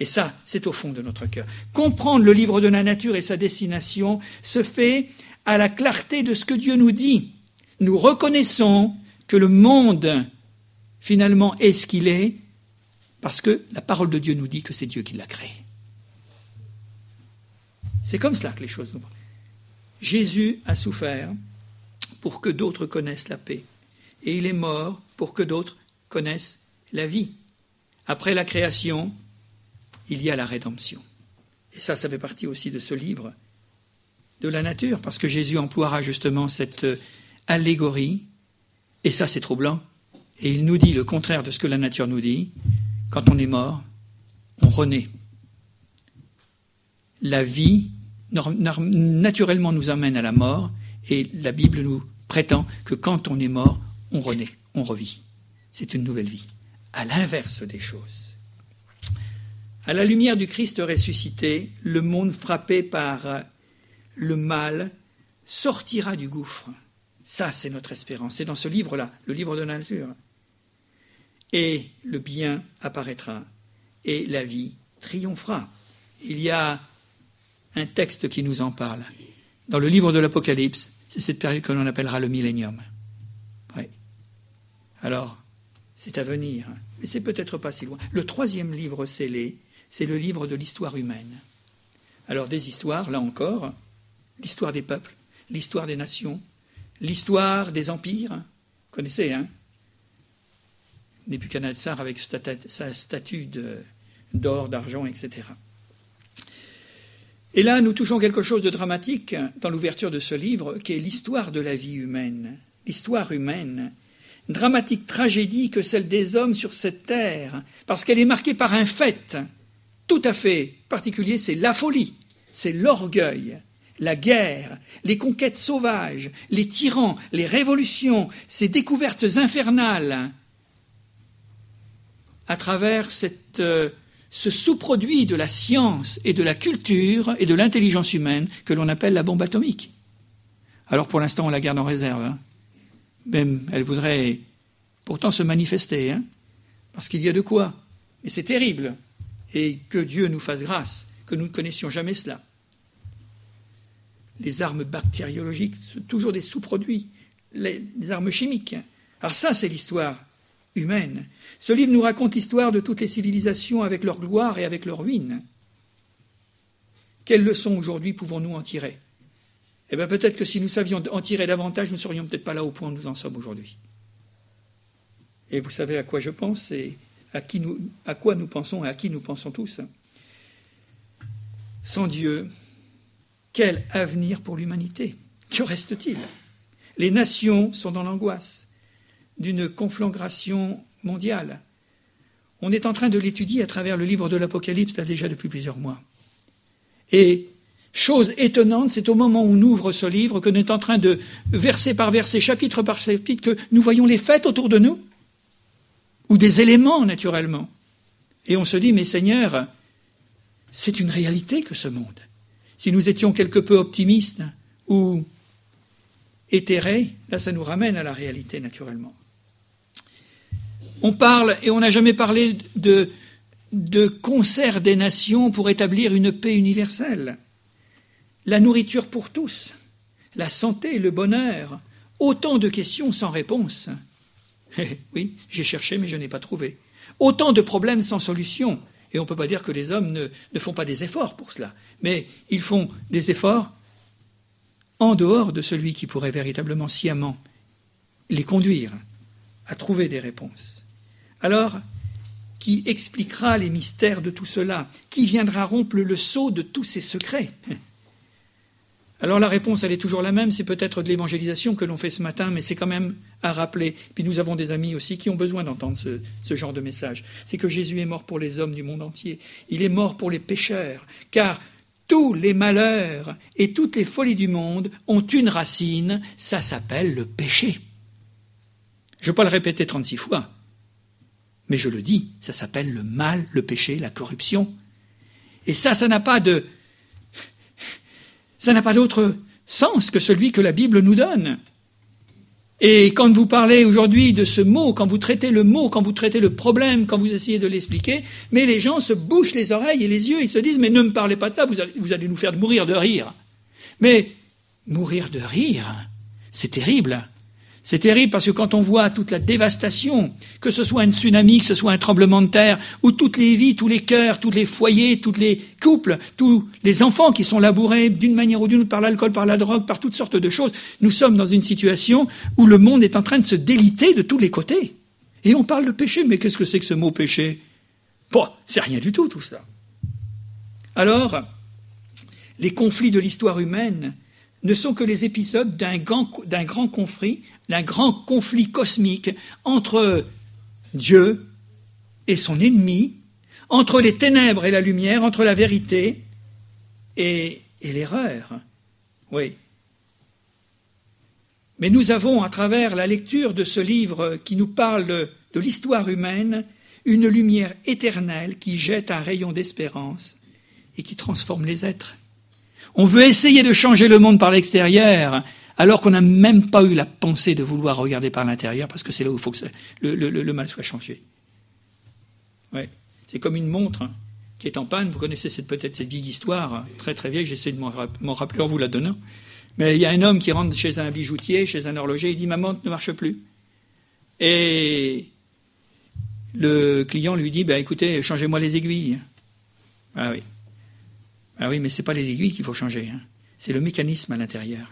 Et ça, c'est au fond de notre cœur. Comprendre le livre de la nature et sa destination se fait à la clarté de ce que Dieu nous dit. Nous reconnaissons que le monde, finalement, est ce qu'il est, parce que la parole de Dieu nous dit que c'est Dieu qui l'a créé. C'est comme cela que les choses nous Jésus a souffert pour que d'autres connaissent la paix. Et il est mort pour que d'autres connaissent la vie. Après la création, il y a la rédemption. Et ça, ça fait partie aussi de ce livre de la nature, parce que Jésus emploiera justement cette allégorie, et ça c'est troublant, et il nous dit le contraire de ce que la nature nous dit, quand on est mort, on renaît. La vie naturellement nous amène à la mort, et la Bible nous prétend que quand on est mort, on renaît, on revit. C'est une nouvelle vie, à l'inverse des choses. À la lumière du Christ ressuscité, le monde frappé par le mal sortira du gouffre. Ça, c'est notre espérance. C'est dans ce livre-là, le livre de la nature. Et le bien apparaîtra, et la vie triomphera. Il y a un texte qui nous en parle. Dans le livre de l'Apocalypse, c'est cette période que l'on appellera le millénium. Oui. Alors, c'est à venir, mais c'est peut-être pas si loin. Le troisième livre scellé, c'est le livre de l'histoire humaine. Alors, des histoires, là encore, l'histoire des peuples, l'histoire des nations, l'histoire des empires. Vous connaissez, hein? Nebuchadnezzar avec sa statue d'or, d'argent, etc. Et là, nous touchons quelque chose de dramatique dans l'ouverture de ce livre, qui est l'histoire de la vie humaine. L'histoire humaine. Dramatique tragédie que celle des hommes sur cette terre, parce qu'elle est marquée par un fait tout à fait particulier, c'est la folie, c'est l'orgueil, la guerre, les conquêtes sauvages, les tyrans, les révolutions, ces découvertes infernales, à travers cette euh, ce sous-produit de la science et de la culture et de l'intelligence humaine que l'on appelle la bombe atomique. Alors pour l'instant, on la garde en réserve. Hein. Même, elle voudrait pourtant se manifester, hein, parce qu'il y a de quoi. Et c'est terrible. Et que Dieu nous fasse grâce, que nous ne connaissions jamais cela. Les armes bactériologiques, sont toujours des sous-produits, les, les armes chimiques. Alors ça, c'est l'histoire humaine. Ce livre nous raconte l'histoire de toutes les civilisations avec leur gloire et avec leur ruine. Quelles leçons aujourd'hui pouvons-nous en tirer? Eh bien peut-être que si nous savions en tirer davantage, nous ne serions peut-être pas là au point où nous en sommes aujourd'hui. Et vous savez à quoi je pense et à, qui nous, à quoi nous pensons et à qui nous pensons tous? Sans Dieu, quel avenir pour l'humanité? Que reste-t-il? Les nations sont dans l'angoisse d'une conflagration mondiale. On est en train de l'étudier à travers le livre de l'Apocalypse déjà depuis plusieurs mois. Et chose étonnante, c'est au moment où on ouvre ce livre que nous sommes en train de, verset par verset, chapitre par chapitre, que nous voyons les fêtes autour de nous, ou des éléments naturellement. Et on se dit, mais Seigneur, c'est une réalité que ce monde. Si nous étions quelque peu optimistes ou éthérés, là ça nous ramène à la réalité naturellement. On parle, et on n'a jamais parlé de, concert des nations pour établir une paix universelle. La nourriture pour tous, la santé, le bonheur, autant de questions sans réponse. <laughs> oui, j'ai cherché mais je n'ai pas trouvé. Autant de problèmes sans solution. Et on ne peut pas dire que les hommes ne, font pas des efforts pour cela. Mais ils font des efforts en dehors de celui qui pourrait véritablement sciemment les conduire à trouver des réponses. Alors, qui expliquera les mystères de tout cela? Qui viendra rompre le sceau de tous ces secrets? <laughs> Alors la réponse, elle est toujours la même, c'est peut-être de l'évangélisation que l'on fait ce matin, mais c'est quand même à rappeler. Puis nous avons des amis aussi qui ont besoin d'entendre ce, genre de message. C'est que Jésus est mort pour les hommes du monde entier. Il est mort pour les pécheurs, car tous les malheurs et toutes les folies du monde ont une racine, ça s'appelle le péché. Je ne vais pas le répéter 36 fois, mais je le dis, ça s'appelle le mal, le péché, la corruption. Et ça, ça n'a pas de ça n'a pas d'autre sens que celui que la Bible nous donne. Et quand vous parlez aujourd'hui de ce mot, quand vous traitez le mot, quand vous traitez le problème, quand vous essayez de l'expliquer, mais les gens se bouchent les oreilles et les yeux, ils se disent, mais ne me parlez pas de ça, vous allez, vous allez nous faire mourir de rire. Mais mourir de rire, c'est terrible. C'est terrible parce que quand on voit toute la dévastation, que ce soit un tsunami, que ce soit un tremblement de terre, ou toutes les vies, tous les cœurs, tous les foyers, tous les couples, tous les enfants qui sont labourés d'une manière ou d'une autre par l'alcool, par la drogue, par toutes sortes de choses, nous sommes dans une situation où le monde est en train de se déliter de tous les côtés. Et on parle de péché, mais qu'est-ce que c'est que ce mot péché? Bon, c'est rien du tout tout ça. Alors, les conflits de l'histoire humaine ne sont que les épisodes d'un grand, conflit, d'un grand conflit cosmique entre Dieu et son ennemi, entre les ténèbres et la lumière, entre la vérité et, l'erreur. Oui. Mais nous avons, à travers la lecture de ce livre qui nous parle de l'histoire humaine, une lumière éternelle qui jette un rayon d'espérance et qui transforme les êtres. On veut essayer de changer le monde par l'extérieur, alors qu'on n'a même pas eu la pensée de vouloir regarder par l'intérieur, parce que c'est là où il faut que le, mal soit changé. Ouais. C'est comme une montre qui est en panne. Vous connaissez peut-être cette vieille histoire, très très vieille, j'essaie de m'en rappeler en vous la donnant. Mais il y a un homme qui rentre chez un bijoutier, chez un horloger, il dit Ma montre ne marche plus. Et le client lui dit ben, Écoutez, changez-moi les aiguilles. Ah oui. Ah oui, mais ce n'est pas les aiguilles qu'il faut changer, hein. c'est le mécanisme à l'intérieur.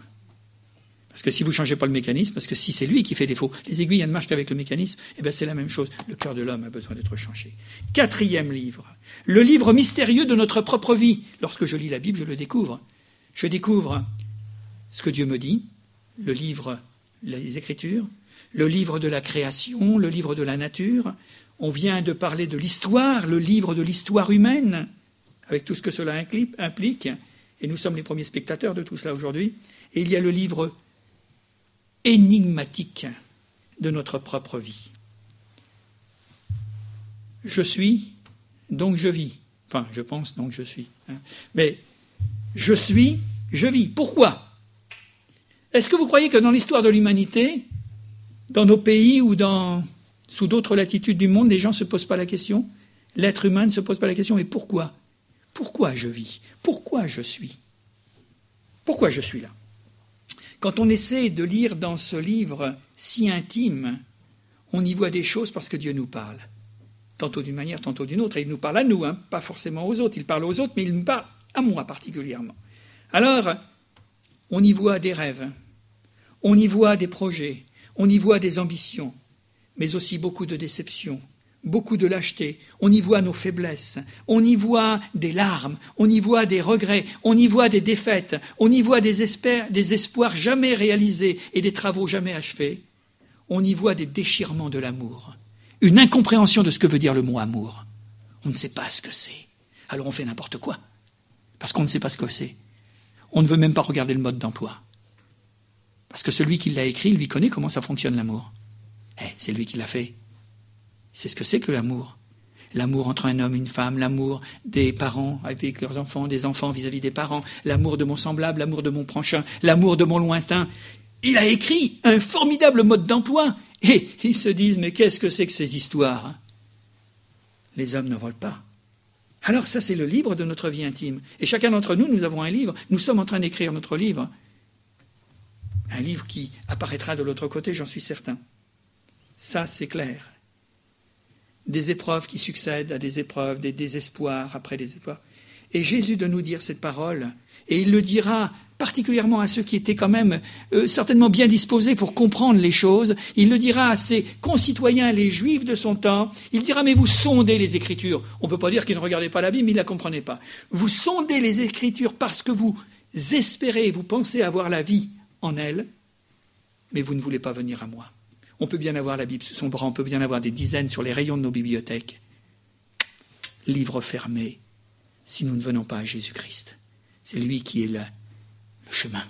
Parce que si vous ne changez pas le mécanisme, parce que si c'est lui qui fait défaut, les aiguilles ne marchent qu'avec le mécanisme, eh bien c'est la même chose. Le cœur de l'homme a besoin d'être changé. Quatrième livre, le livre mystérieux de notre propre vie. Lorsque je lis la Bible, je le découvre. Je découvre ce que Dieu me dit, le livre, les Écritures, le livre de la création, le livre de la nature. On vient de parler de l'histoire, le livre de l'histoire humaine avec tout ce que cela implique, et nous sommes les premiers spectateurs de tout cela aujourd'hui, et il y a le livre énigmatique de notre propre vie. Je suis, donc je vis. Enfin, je pense, donc je suis. Hein. Mais je suis, je vis. Pourquoi? Est-ce que vous croyez que dans l'histoire de l'humanité, dans nos pays ou dans, sous d'autres latitudes du monde, les gens ne se posent pas la question? L'être humain ne se pose pas la question, mais pourquoi? Pourquoi je vis? Pourquoi je suis? Pourquoi je suis là? Quand on essaie de lire dans ce livre si intime, on y voit des choses parce que Dieu nous parle. Tantôt d'une manière, tantôt d'une autre. Et il nous parle à nous, hein, pas forcément aux autres. Il parle aux autres, mais il me parle à moi particulièrement. Alors, on y voit des rêves, on y voit des projets, on y voit des ambitions, mais aussi beaucoup de déceptions, beaucoup de lâcheté, on y voit nos faiblesses, on y voit des larmes, on y voit des regrets, on y voit des défaites, on y voit des, espoirs jamais réalisés et des travaux jamais achevés, on y voit des déchirements de l'amour, une incompréhension de ce que veut dire le mot amour. On ne sait pas ce que c'est. Alors on fait n'importe quoi, parce qu'on ne sait pas ce que c'est. on ne veut même pas regarder le mode d'emploi. Parce que celui qui l'a écrit, lui connaît comment ça fonctionne l'amour. Eh, c'est lui qui l'a fait. C'est ce que c'est que l'amour. L'amour entre un homme et une femme, l'amour des parents avec leurs enfants, des enfants vis-à-vis des parents, l'amour de mon semblable, l'amour de mon prochain, l'amour de mon lointain. Il a écrit un formidable mode d'emploi. Et ils se disent, mais qu'est-ce que c'est que ces histoires Les hommes ne volent pas. Alors ça, c'est le livre de notre vie intime. Et chacun d'entre nous, nous avons un livre. Nous sommes en train d'écrire notre livre. Un livre qui apparaîtra de l'autre côté, j'en suis certain. Ça, c'est clair. Des épreuves qui succèdent à des épreuves, des désespoirs après des épreuves. Et Jésus de nous dire cette parole, et il le dira particulièrement à ceux qui étaient quand même euh, certainement bien disposés pour comprendre les choses. Il le dira à ses concitoyens, les juifs de son temps. Il dira, mais vous sondez les Écritures. On ne peut pas dire qu'ils ne regardaient pas la Bible, mais ils ne la comprenaient pas. Vous sondez les Écritures parce que vous espérez, vous pensez avoir la vie en elles, mais vous ne voulez pas venir à moi. On peut bien avoir la Bible sous son bras, on peut bien avoir des dizaines sur les rayons de nos bibliothèques. Livre fermé, si nous ne venons pas à Jésus-Christ. C'est lui qui est là chemin.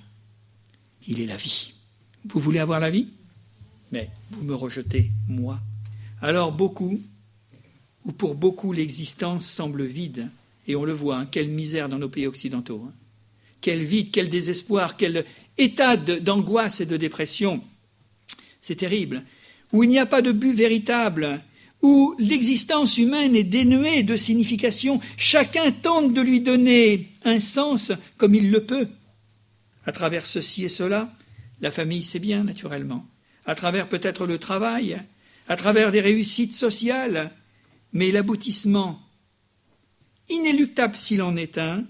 Il est la vie. Vous voulez avoir la vie? Mais vous me rejetez, moi. Alors beaucoup, ou pour beaucoup, l'existence semble vide. Et on le voit, hein, quelle misère dans nos pays occidentaux. Hein. Quel vide, quel désespoir, quel état d'angoisse et de dépression. C'est terrible. Où il n'y a pas de but véritable, où l'existence humaine est dénuée de signification. Chacun tente de lui donner un sens comme il le peut à travers ceci et cela. La famille, c'est bien, naturellement. À travers peut-être le travail, à travers des réussites sociales. Mais l'aboutissement, inéluctable s'il en est un,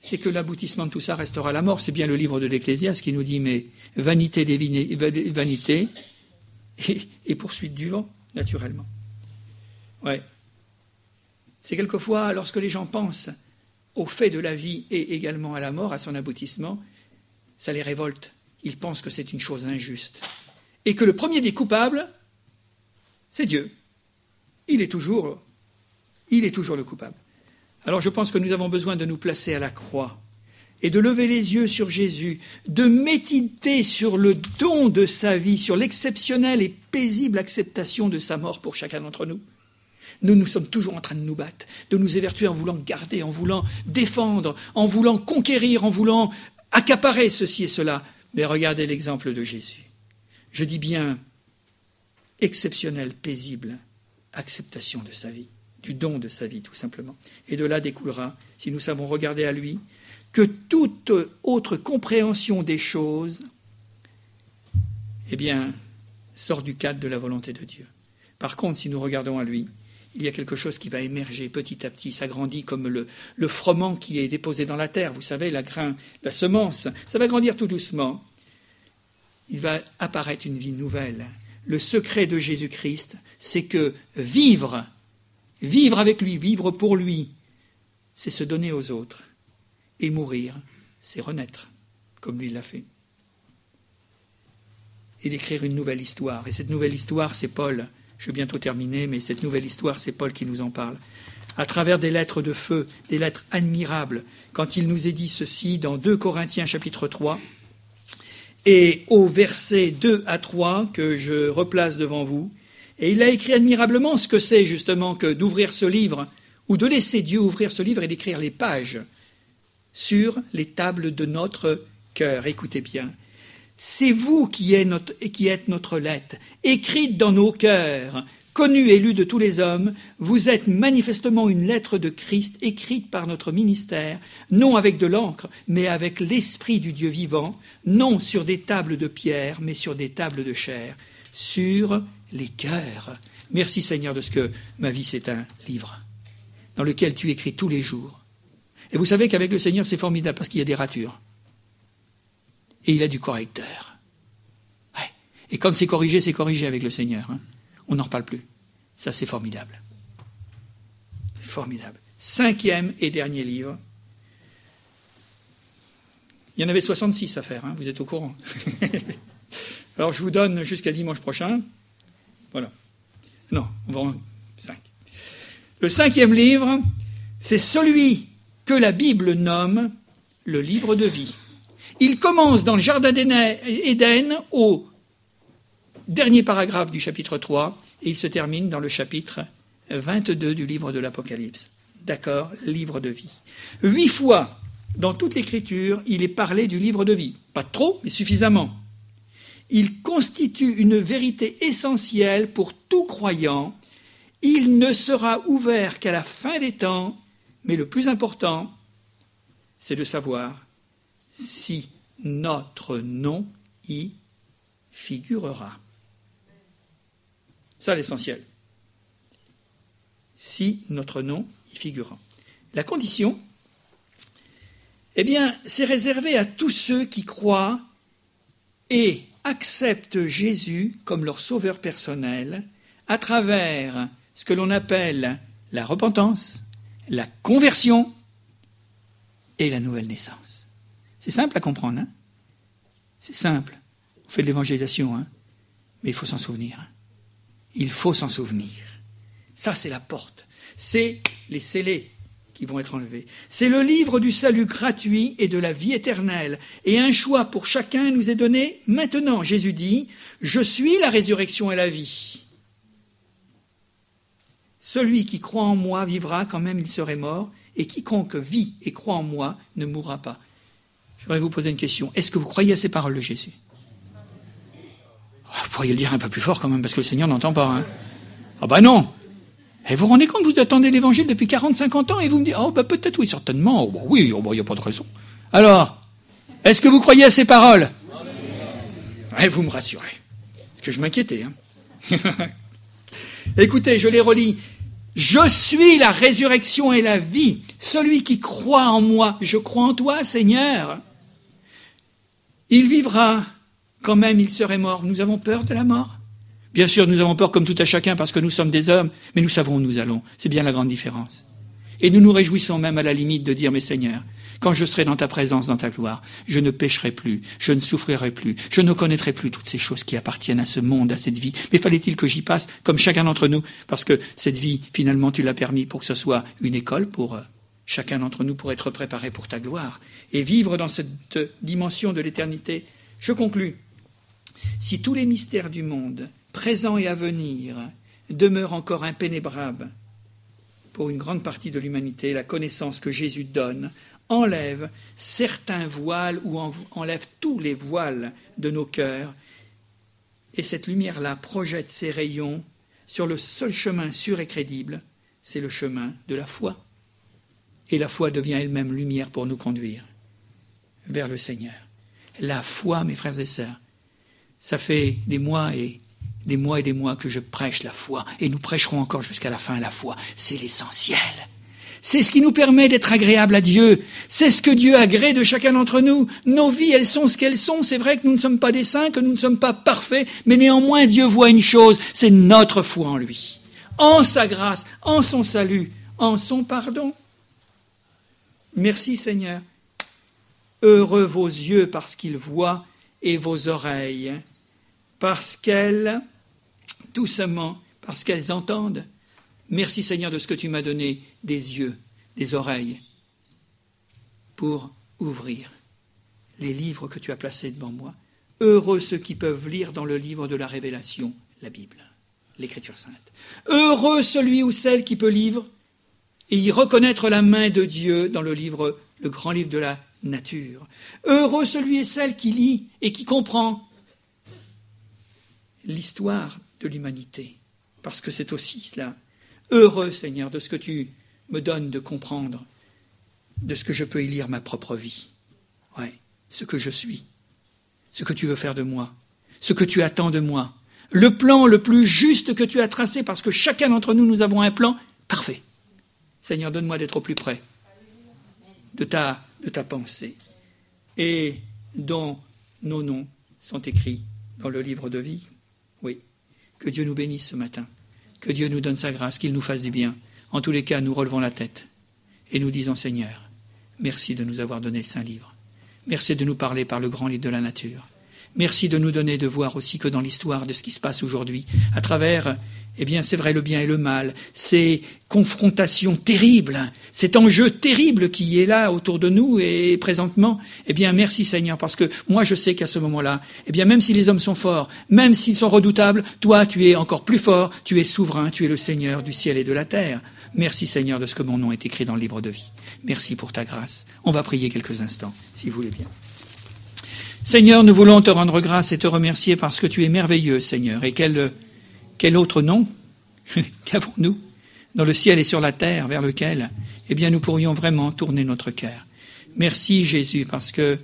c'est que l'aboutissement de tout ça restera la mort. C'est bien le livre de l'Ecclésiaste qui nous dit, mais vanité et, et poursuite du vent, naturellement. Ouais. C'est quelquefois, lorsque les gens pensent au fait de la vie et également à la mort, à son aboutissement, ça les révolte. Ils pensent que c'est une chose injuste. Et que le premier des coupables, c'est Dieu. Il est toujours, il est toujours le coupable. Alors je pense que nous avons besoin de nous placer à la croix et de lever les yeux sur Jésus, de méditer sur le don de sa vie, sur l'exceptionnelle et paisible acceptation de sa mort pour chacun d'entre nous. Nous, nous sommes toujours en train de nous battre, de nous évertuer en voulant garder, en voulant défendre, en voulant conquérir, en voulant accaparer ceci et cela. Mais regardez l'exemple de Jésus. Je dis bien exceptionnel, paisible, acceptation de sa vie, du don de sa vie tout simplement. Et de là découlera, si nous savons regarder à lui, que toute autre compréhension des choses, eh bien, sort du cadre de la volonté de Dieu. Par contre, si nous regardons à lui, il y a quelque chose qui va émerger petit à petit, s'agrandit comme le, le, froment qui est déposé dans la terre, vous savez, la grain, la semence, ça va grandir tout doucement. Il va apparaître une vie nouvelle. Le secret de Jésus-Christ, c'est que vivre, vivre avec lui, vivre pour lui, c'est se donner aux autres. Et mourir, c'est renaître, comme lui l'a fait. Et d'écrire une nouvelle histoire. Et cette nouvelle histoire, c'est Paul je vais bientôt terminer, mais cette nouvelle histoire, c'est Paul qui nous en parle. À travers des lettres de feu, des lettres admirables, quand il nous est dit ceci dans 2 Corinthiens chapitre 3, et au verset 2 à 3 que je replace devant vous, et il a écrit admirablement ce que c'est justement que d'ouvrir ce livre, ou de laisser Dieu ouvrir ce livre et d'écrire les pages sur les tables de notre cœur. Écoutez bien, c'est vous qui êtes, notre, lettre, écrite dans nos cœurs, connue et lue de tous les hommes, vous êtes manifestement une lettre de Christ écrite par notre ministère, non avec de l'encre, mais avec l'Esprit du Dieu vivant, non sur des tables de pierre, mais sur des tables de chair, sur les cœurs. Merci Seigneur de ce que ma vie c'est un livre dans lequel tu écris tous les jours. Et vous savez qu'avec le Seigneur c'est formidable parce qu'il y a des ratures et il a du correcteur. Et quand c'est corrigé, c'est corrigé avec le Seigneur. Hein. On n'en reparle plus. Ça, c'est formidable. Formidable. Cinquième et dernier livre. Il y en avait 66 à faire, hein, vous êtes au courant. <laughs> Alors je vous donne jusqu'à dimanche prochain. Le cinquième livre, c'est celui que la Bible nomme le livre de vie. Il commence dans le jardin d'Éden au dernier paragraphe du chapitre 3 et il se termine dans le chapitre 22 du livre de l'Apocalypse. D'accord Livre de vie. Huit fois dans toute l'écriture, il est parlé du livre de vie. Pas trop, mais suffisamment. Il constitue une vérité essentielle pour tout croyant. Il ne sera ouvert qu'à la fin des temps, mais le plus important, c'est de savoir si notre nom y figurera. Ça l'essentiel. Si notre nom y figurera. La condition, eh bien, c'est réservé à tous ceux qui croient et acceptent Jésus comme leur sauveur personnel à travers ce que l'on appelle la repentance, la conversion et la nouvelle naissance. C'est simple à comprendre. Hein c'est simple. On fait de l'évangélisation, hein mais il faut s'en souvenir. Il faut s'en souvenir. Ça, c'est la porte. C'est les scellés qui vont être enlevés. C'est le livre du salut gratuit et de la vie éternelle. Et un choix pour chacun nous est donné maintenant. Jésus dit, Je suis la résurrection et la vie. Celui qui croit en moi vivra quand même il serait mort, et quiconque vit et croit en moi ne mourra pas. Je voudrais vous poser une question. Est-ce que vous croyez à ces paroles de Jésus? Ah, Vous pourriez le dire un peu plus fort quand même, parce que le Seigneur n'entend pas. Hein. Ah ben non et vous vous rendez compte, vous attendez l'évangile depuis 40-50 ans et vous me dites, oh ben peut-être oui, certainement, oh, oui, il oh, n'y a pas de raison. Alors, est-ce que vous croyez à ces paroles? Et vous me rassurez. Parce que je m'inquiétais. Hein. <laughs> Écoutez, je les relis. Je suis la résurrection et la vie. Celui qui croit en moi, je crois en toi, Seigneur. Il vivra quand même il serait mort. Nous avons peur de la mort. Bien sûr, nous avons peur comme tout à chacun parce que nous sommes des hommes, mais nous savons où nous allons. C'est bien la grande différence. Et nous nous réjouissons même à la limite de dire, mais Seigneur, quand je serai dans ta présence, dans ta gloire, je ne pécherai plus, je ne souffrirai plus, je ne connaîtrai plus toutes ces choses qui appartiennent à ce monde, à cette vie. Mais fallait-il que j'y passe, comme chacun d'entre nous, parce que cette vie, finalement, tu l'as permis pour que ce soit une école pour euh, chacun d'entre nous, pour être préparé pour ta gloire, et vivre dans cette dimension de l'éternité. Je conclus. Si tous les mystères du monde, présents et à venir, demeurent encore impénétrables pour une grande partie de l'humanité, la connaissance que Jésus donne enlève certains voiles ou enlève tous les voiles de nos cœurs, et cette lumière-là projette ses rayons sur le seul chemin sûr et crédible, c'est le chemin de la foi. Et la foi devient elle-même lumière pour nous conduire vers le Seigneur. La foi, mes frères et sœurs, ça fait des mois et des mois et des mois que je prêche la foi, et nous prêcherons encore jusqu'à la fin la foi. C'est l'essentiel. C'est ce qui nous permet d'être agréable à Dieu. C'est ce que Dieu agrée de chacun d'entre nous. Nos vies, elles sont ce qu'elles sont. C'est vrai que nous ne sommes pas des saints, que nous ne sommes pas parfaits, mais néanmoins Dieu voit une chose, c'est notre foi en lui. En sa grâce, en son salut, en son pardon. Merci Seigneur. Heureux vos yeux parce qu'ils voient et vos oreilles parce qu'elles, doucement, parce qu'elles entendent. Merci Seigneur de ce que tu m'as donné des yeux, des oreilles, pour ouvrir les livres que tu as placés devant moi. Heureux ceux qui peuvent lire dans le livre de la révélation la Bible, l'Écriture sainte. Heureux celui ou celle qui peut lire et y reconnaître la main de Dieu dans le livre, le grand livre de la nature. Heureux celui et celle qui lit et qui comprend l'histoire de l'humanité, parce que c'est aussi cela. Heureux, Seigneur, de ce que tu me donnes de comprendre, de ce que je peux y lire ma propre vie. Ouais, ce que je suis, ce que tu veux faire de moi, ce que tu attends de moi, le plan le plus juste que tu as tracé, parce que chacun d'entre nous, nous avons un plan parfait. Seigneur, donne-moi d'être au plus près de ta, de ta pensée, et dont nos noms sont écrits dans le livre de vie. Que Dieu nous bénisse ce matin. Que Dieu nous donne sa grâce, qu'il nous fasse du bien. En tous les cas, nous relevons la tête et nous disons Seigneur, merci de nous avoir donné le Saint-Livre. Merci de nous parler par le grand livre de la nature. Merci de nous donner de voir aussi que dans l'histoire de ce qui se passe aujourd'hui, à travers, eh bien, c'est vrai, le bien et le mal, ces confrontations terribles, cet enjeu terrible qui est là autour de nous et présentement, eh bien, merci Seigneur, parce que moi, je sais qu'à ce moment-là, eh bien, même si les hommes sont forts, même s'ils sont redoutables, toi, tu es encore plus fort, tu es souverain, tu es le Seigneur du ciel et de la terre. Merci Seigneur de ce que mon nom est écrit dans le livre de vie. Merci pour ta grâce. On va prier quelques instants, si vous voulez bien. Seigneur, nous voulons te rendre grâce et te remercier parce que tu es merveilleux, Seigneur. Et quel, quel autre nom <laughs> qu'avons-nous dans le ciel et sur la terre vers lequel, eh bien, nous pourrions vraiment tourner notre cœur. Merci, Jésus, parce que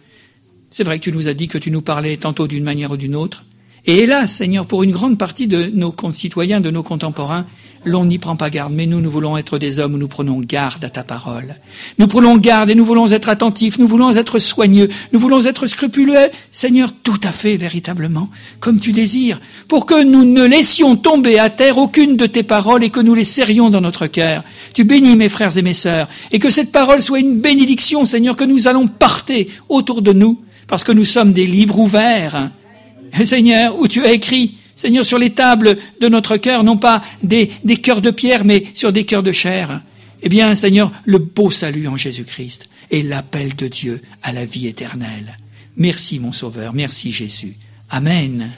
c'est vrai que tu nous as dit que tu nous parlais tantôt d'une manière ou d'une autre. Et hélas, Seigneur, pour une grande partie de nos concitoyens, de nos contemporains, l'on n'y prend pas garde, mais nous, nous voulons être des hommes où nous prenons garde à ta parole. Nous prenons garde et nous voulons être attentifs, nous voulons être soigneux, nous voulons être scrupuleux, Seigneur, tout à fait, véritablement, comme tu désires, pour que nous ne laissions tomber à terre aucune de tes paroles et que nous les serrions dans notre cœur. Tu bénis mes frères et mes sœurs, et que cette parole soit une bénédiction, Seigneur, que nous allons porter autour de nous, parce que nous sommes des livres ouverts. Seigneur, où tu as écrit, Seigneur, sur les tables de notre cœur, non pas des, cœurs de pierre, mais sur des cœurs de chair. Eh bien, Seigneur, le beau salut en Jésus-Christ et l'appel de Dieu à la vie éternelle. Merci, mon Sauveur. Merci, Jésus. Amen.